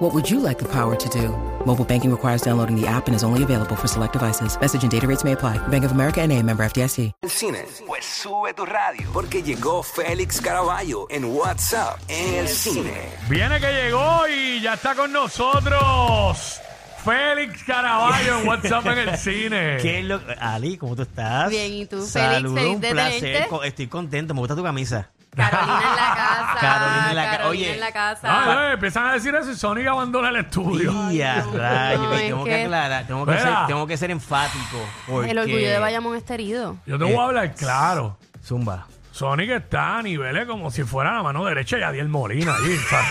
What would you like the power to do? Mobile banking requires downloading the app and is only available for select devices. Message and data rates may apply. Bank of America and a member FDIC. El cine, pues sube tu radio, porque llegó Félix Caraballo en WhatsApp en el cine. Viene que llegó y ya está con nosotros. Félix Caraballo en WhatsApp en el cine. ¿Qué es lo- Ali, ¿cómo tú estás? Bien, ¿y tú, Félix? Saludos, Feliz un de placer. Co- Estoy contento, me gusta tu camisa. Carolina en la casa. Carolina en la ca- Carolina oye. en la casa. Ah, eh, empiezan a decir eso y Sonic abandona el estudio. Y a no, rayos, no, y es tengo que que- aclarar, tengo que, ser, tengo que ser enfático. Porque... El orgullo de Bayamón está herido. Yo te voy a hablar claro. Zumba. Sonic está a niveles como si fuera la mano derecha de Adiel Molina. allí, ¿sabes?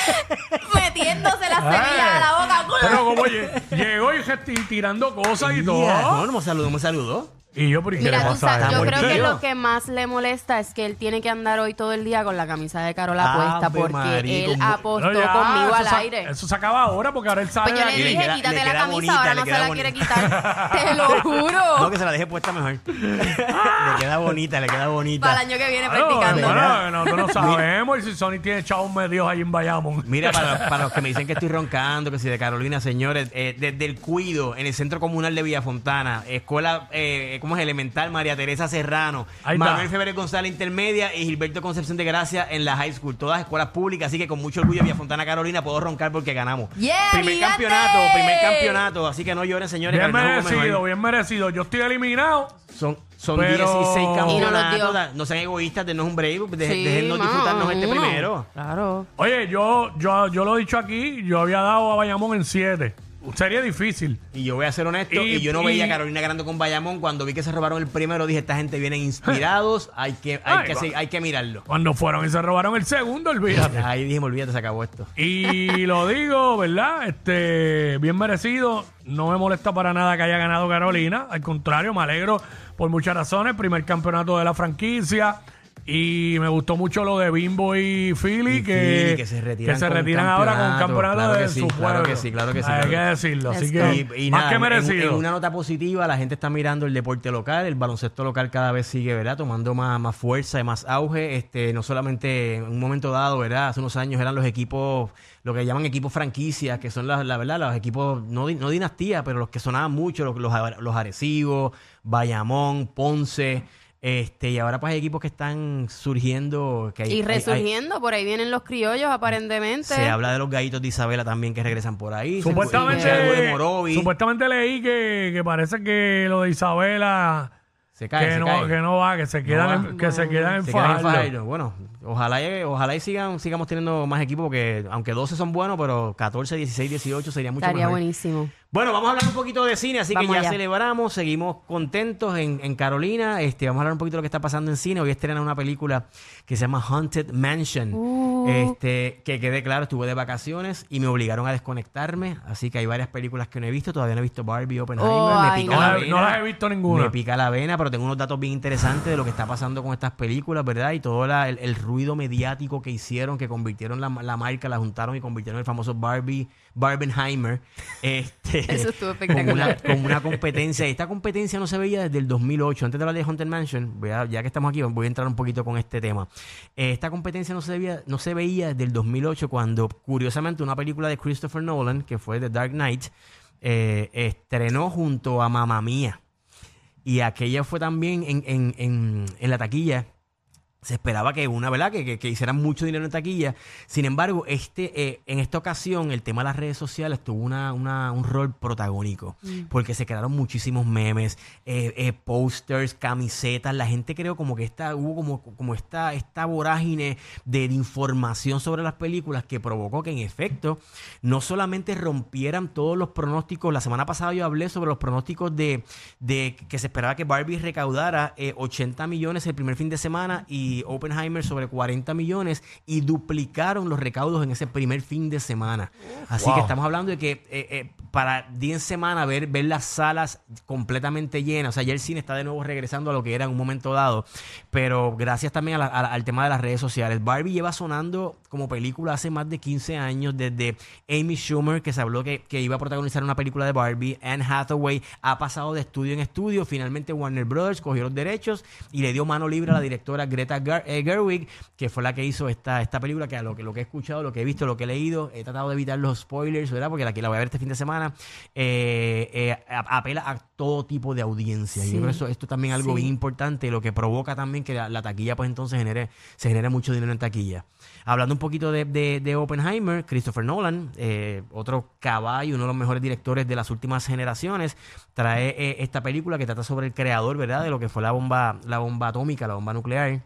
Metiéndose la semilla a la boca. Pero como lle- llegó y gesti- tirando cosas y Ya, todo. No, no me saludó, me saludó. Y yo, ¿por qué le Mira, tú pasa sabes, yo ¿Por creo que lo que más le molesta es que él tiene que andar hoy todo el día con la camisa de Carola Ave puesta porque María, él como- apostó ya, conmigo eso al se- aire. Eso se acaba ahora porque ahora él sale Pues yo de le aquí. dije, queda- quítate le la queda camisa, bonita, ahora le no se queda la bonita. quiere quitar. Te lo juro. No, que se la deje puesta mejor. le queda bonita, le queda bonita. Para el año que viene Claro, practicando. bueno, nosotros no sabemos y si Sony tiene chavos medios ahí en Bayamón. Mira, para, para los que me dicen que estoy roncando, que si de Carolina, señores, eh, desde el Cuido, en el Centro Comunal de Villafontana, Escuela, eh, ¿cómo es? Elemental, María Teresa Serrano, Ahí está. Manuel Febres González Intermedia y Gilberto Concepción de Gracia en la High School, todas escuelas públicas, así que con mucho orgullo Villafontana, Carolina, puedo roncar porque ganamos. Yeah, primer gigante. campeonato, primer campeonato, así que no lloren, señores. Bien merecido, mejor. bien merecido. Yo estoy eliminado. Son, son Pero- 16 Y no los campeonatos, no, sean egoístas, denos un break, de, Sí, mano, disfrutarnos este primero. Claro. Oye, yo, yo, yo lo he dicho aquí, yo había dado a Bayamón en 7. Sería difícil. Y yo voy a ser honesto, y, Y- yo no y- veía a Carolina ganando con Bayamón. Cuando vi que se robaron el primero, dije, esta gente viene inspirados, hay que, hay Ay, que, hay que mirarlo. Cuando fueron y se robaron el segundo, olvídate. Ahí dije, olvídate, se acabó esto. Y lo digo, ¿verdad? Este, bien merecido. No me molesta para nada que haya ganado Carolina. Al contrario, me alegro por muchas razones. Primer campeonato de la franquicia. Y me gustó mucho lo de Bimbo y Philly, Y que, Philly, que se retiran que se con retiran ahora con un campeonato. campeonato Claro que de sí, su claro pueblo. que sí, claro que sí, Hay claro que decirlo. Así que. Y, y más nada, que en- merecido. En, una nota positiva, la gente está mirando el deporte local, el baloncesto local cada vez sigue, ¿verdad? Tomando más, más fuerza y más auge. Este, no solamente en un momento dado, ¿verdad? Hace unos años eran los equipos, lo que llaman equipos franquicias, que son la, la verdad, los equipos, no, di- no dinastía, pero los que sonaban mucho, los, los, los Arecibo, Bayamón, Ponce. Este, y ahora pues hay equipos que están surgiendo. Que hay- Y hay- hay- resurgiendo, por ahí vienen los criollos aparentemente. se habla de los gallitos de Isabela también que regresan por ahí. Supuestamente, se escucha algo de Morovi. supuestamente leí que, que parece que lo de Isabela Se cae, que, se no, cae. que no va, que se quedan, en, que se quedan en Se quedan en. Bueno, ojalá, y- ojalá y sigan, sigamos teniendo más equipos porque aunque 12 son buenos, pero 14, 16, 18 sería mucho Estaría mejor. buenísimo. Bueno, vamos a hablar un poquito de cine, así Vamos que ya allá. celebramos, seguimos contentos en, en Carolina. Este, vamos a hablar un poquito de lo que está pasando en cine. Hoy estrenan una película que se llama Haunted Mansion. Uh. Este, que quede claro, estuve de vacaciones y me obligaron a desconectarme. Así que hay varias películas que no he visto. Todavía no he visto Barbie, Oppenheimer. Oh, me pica No, la la- vena. no las he visto ninguna. Me pica la vena, pero tengo unos datos bien interesantes de lo que está pasando con estas películas, ¿verdad? Y todo la- el, el ruido mediático que hicieron, que convirtieron la, la marca, la juntaron y convirtieron en el famoso Barbie, Barbenheimer. Este, Eso estuvo Como una, espectacular. como una competencia. Esta competencia no se veía desde el 2008. Antes de hablar de Haunted Mansion, voy a- ya que estamos aquí, voy a entrar un poquito con este tema. Esta competencia no se, veía, no se veía desde el 2008 cuando, curiosamente, una película de Christopher Nolan, que fue The Dark Knight, eh, estrenó junto a Mamma Mía. Y aquella fue también en, en, en, en la taquilla. Se esperaba que una, ¿verdad? Que, que, que hicieran mucho dinero en taquilla. Sin embargo, este, eh, en esta ocasión, el tema de las redes sociales tuvo una, una- un rol protagónico. Porque se crearon muchísimos memes, eh, eh, posters, camisetas. La gente creo como que esta, hubo como, como esta, esta vorágine de, de información sobre las películas que provocó que en efecto no solamente rompieran todos los pronósticos. La semana pasada yo hablé sobre los pronósticos de, de que se esperaba que Barbie recaudara eh, 80 millones el primer fin de semana y y Oppenheimer sobre 40 millones y duplicaron los recaudos en ese primer fin de semana. Así Wow. que estamos hablando de que eh, eh, para 10 semanas ver, ver las salas completamente llenas, o sea, ya el cine está de nuevo regresando a lo que era en un momento dado, pero gracias también a la- a al tema de las redes sociales. Barbie lleva sonando como película hace más de 15 años, desde Amy Schumer, que se habló que, que iba a protagonizar una película de Barbie, Anne Hathaway ha pasado de estudio en estudio, finalmente Warner Brothers cogió los derechos y le dio mano libre a la directora Greta Eh, Gerwig, que fue la que hizo esta, esta película, que a lo que, lo que he escuchado, lo que he visto, lo que he leído, he tratado de evitar los spoilers, ¿verdad? Porque la, que la voy a ver este fin de semana, eh, eh, apela a todo tipo de audiencia. Y yo creo que eso, esto también es algo Sí. bien importante, lo que provoca también que la, la taquilla pues entonces genere, se genere mucho dinero en taquilla. Hablando un poquito de, de- de Oppenheimer, Christopher Nolan, eh, otro caballo, uno de los mejores directores de las últimas generaciones, trae esta película que trata sobre el creador, ¿verdad? De lo que fue la bomba, la bomba atómica, la bomba nuclear.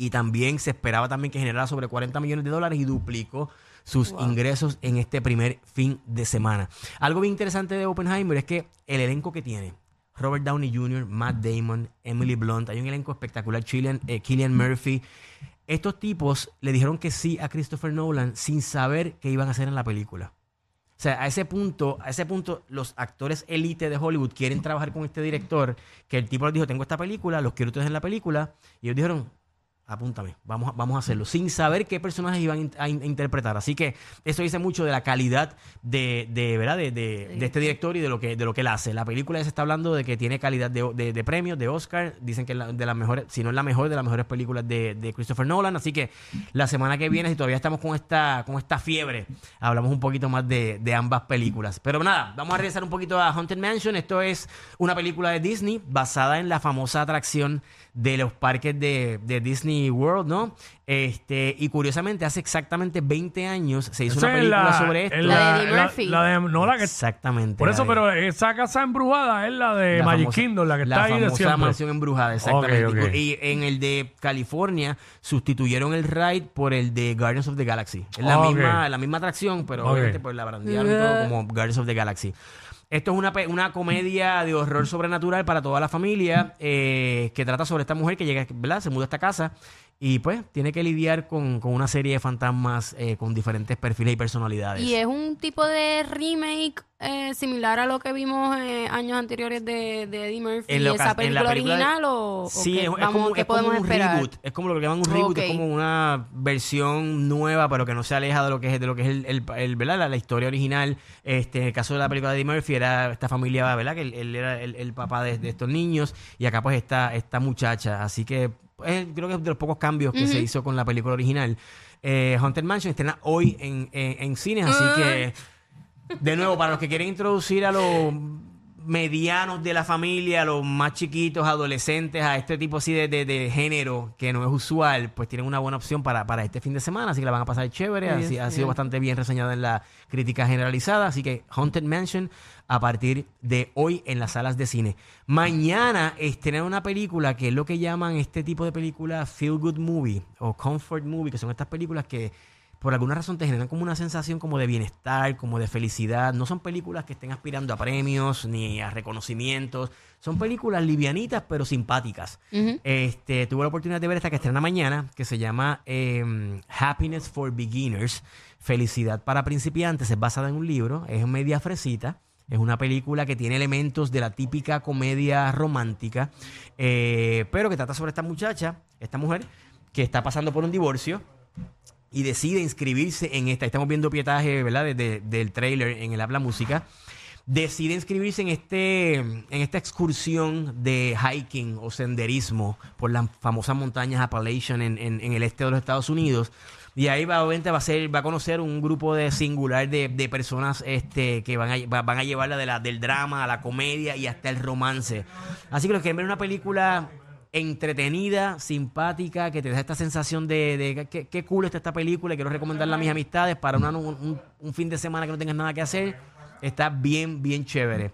Y también se esperaba también que generara sobre 40 millones de dólares y duplicó sus ingresos en este primer fin de semana. Algo bien interesante de Oppenheimer es que el elenco que tiene, Robert Downey Jr., Matt Damon, Emily Blunt, hay un elenco espectacular, Cillian, eh, Cillian Murphy. Estos tipos le dijeron que sí a Christopher Nolan sin saber qué iban a hacer en la película. O sea, a ese punto, a ese punto, los actores elite de Hollywood quieren trabajar con este director, que el tipo les dijo, tengo esta película, los quiero ustedes en la película, y ellos dijeron, apúntame, vamos, a- vamos a hacerlo, sin saber qué personajes iban a in- a interpretar. Así que eso dice mucho de la calidad de, de ¿verdad? De, de- de este director y de lo que de lo que él hace. La película ya se está hablando de que tiene calidad de, premios, de Oscar. Dicen que es la- de las mejores, si no es la mejor, de las mejores películas de, de Christopher Nolan. Así que la semana que viene, si todavía estamos con esta, con esta fiebre, hablamos un poquito más de, de ambas películas. Pero nada, vamos a regresar un poquito a Haunted Mansion. Esto es una película de Disney basada en la famosa atracción de los parques de, de Disney World, ¿no? Este, y curiosamente, hace exactamente 20 años se hizo Esa una es película la- sobre es esto. La de Eddie Murphy. la de- no, la que Exactamente. Por la eso, de- pero esa casa embrujada es la de la Magic famosa- Kingdom, la que la está ahí de famosa siempre. mansión embrujada, exactamente. Ok, ok. Y en el de California sustituyeron el ride por el de Guardians of the Galaxy. Es la, Ok. misma, la misma atracción, pero obviamente pues la brandearon todo como Guardians of the Galaxy. Esto es una, una comedia de horror sobrenatural para toda la familia eh, que trata sobre esta mujer que llega, ¿verdad? Se muda a esta casa y pues tiene que lidiar con, con una serie de fantasmas eh, con diferentes perfiles y personalidades. Y es un tipo de remake eh, similar a lo que vimos eh, años anteriores de, de Eddie Murphy. En lo ¿Esa en película, la película de- original o, o Sí, qué, es, vamos, como, qué es como podemos un esperar? reboot. Es como lo que llaman un reboot. Es como una versión nueva, pero que no se aleja de lo que es, de lo que es el, el- el- ¿verdad? La, la historia original. Este, en el caso de la película de Eddie Murphy, era esta familia, ¿verdad? Que él, él era el, el papá de, de estos niños. Y acá, pues, está esta muchacha. Así que es- creo que es de los pocos cambios que se hizo con la película original. Eh, Haunted Mansion estrena hoy en, en, en cines, así que. De nuevo, para los que quieren introducir a los medianos de la familia, a los más chiquitos, adolescentes, a este tipo así de, de- de género que no es usual, pues tienen una buena opción para, para este fin de semana, así que la van a pasar chévere, así, ha sido bastante bien reseñada en la crítica generalizada, así que Haunted Mansion a partir de hoy en las salas de cine. Mañana estrenan una película que es lo que llaman este tipo de película feel good movie o comfort movie, que son estas películas que por alguna razón te generan como una sensación como de bienestar, como de felicidad. No son películas que estén aspirando a premios ni a reconocimientos. Son películas livianitas pero simpáticas. Este, tuve la oportunidad de ver esta que estrena mañana, que se llama eh, Happiness for Beginners, Felicidad para principiantes. Es basada en un libro, es media fresita. Es una película que tiene elementos de la típica comedia romántica, eh, pero que trata sobre esta muchacha, esta mujer, que está pasando por un divorcio y decide inscribirse en esta. Estamos viendo pietaje, ¿verdad? De- de- del trailer en el Habla Música. Decide inscribirse en este en esta excursión de hiking o senderismo por las famosas montañas Appalachian en, en- el este de los Estados Unidos. Y ahí va, obviamente va a ser, va a conocer un grupo de singular de, de personas este, que van a, va- van a llevarla de la, del drama a la comedia y hasta el romance. Así que los que ver una película entretenida, simpática, que te da esta sensación de, de que, qué cool está esta película y quiero recomendarla a mis amistades para una- un, un- un fin de semana que no tengas nada que hacer. Está bien, bien chévere.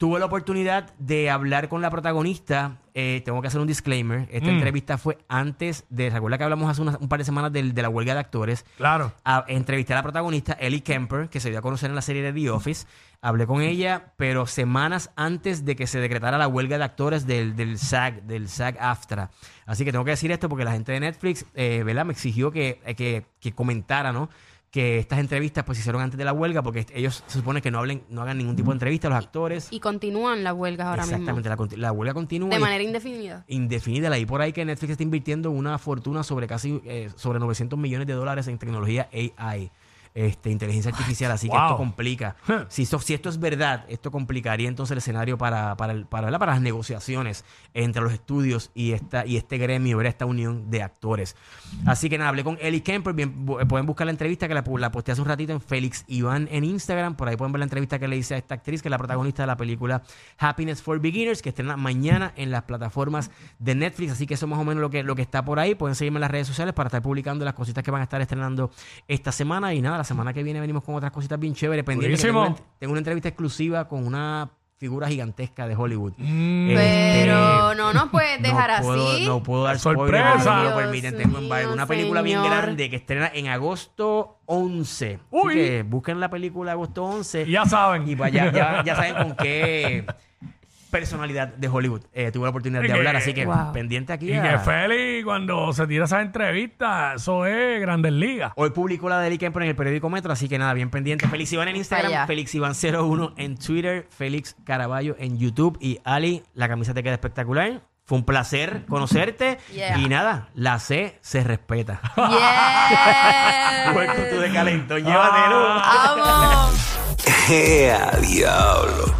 Tuve la oportunidad de hablar con la protagonista. eh, tengo que hacer un disclaimer. Esta Mm. entrevista fue antes de. ¿Se acuerda que hablamos hace unas- un par de semanas del- de la huelga de actores? Claro. A- entrevisté a la protagonista, Ellie Kemper, que se dio a conocer en la serie de The Office. Hablé con ella, pero semanas antes de que se decretara la huelga de actores del, del SAG, del SAG AFTRA. Así que tengo que decir esto porque la gente de Netflix, eh, ¿verdad? Me exigió que, eh, que, que comentara, ¿no? Que estas entrevistas pues se hicieron antes de la huelga porque ellos se supone que no hablen, no hagan ningún tipo de entrevista los actores. Y continúan las huelgas ahora Exactamente, la, conti- la huelga continúa. mismo. De y- manera indefinida. indefinida. Leí por ahí que Netflix está invirtiendo una fortuna sobre casi eh, sobre 900 millones de dólares en tecnología AI. Este, inteligencia artificial, así que esto complica. si, esto, si esto es verdad, esto complicaría entonces el escenario para, para, el- para, las negociaciones entre los estudios y esta y este gremio, esta unión de actores. Así que nada, hablé con Ellie Kemper. Bien, bu- pueden buscar la entrevista que la, la posteé hace un ratito en Félix Iván en Instagram. Por ahí pueden ver la entrevista que le hice a esta actriz, que es la protagonista de la película Happiness for Beginners, que estrena mañana en las plataformas de Netflix. Así que eso es más o menos lo que, lo que está por ahí. Pueden seguirme en las redes sociales para estar publicando las cositas que van a estar estrenando esta semana. Y nada, la semana que viene venimos con otras cositas bien chéveres. Pendiente que tengo, una, tengo una entrevista exclusiva con una figura gigantesca de Hollywood. Mm, Este, Pero no nos puedes dejar no puedo, así. No puedo dar Sorpresa. no me lo Dios permiten. Tengo embargo. mío, Una película bien señor. grande que estrena en agosto 11. Uy. Así que busquen la película agosto 11. ya saben. Y vaya, ya, ya saben con qué personalidad de Hollywood eh, tuve la oportunidad Y de que- hablar. Así que Wow. pendiente aquí. Y a- que Félix, cuando se tira esas entrevistas, eso es Grandes Ligas. Hoy publicó la de Eli Kemper en el periódico Metro, así que nada, bien pendiente. Félix Iván en Instagram. Félix Iván01 en Twitter, Félix Caraballo en YouTube y Ali, la camisa te queda espectacular. Fue un placer conocerte Yeah. y nada, la C se respeta. Yeah. Welcome to the calentón, llévatelo. Vamos. ¡Ea, diablo!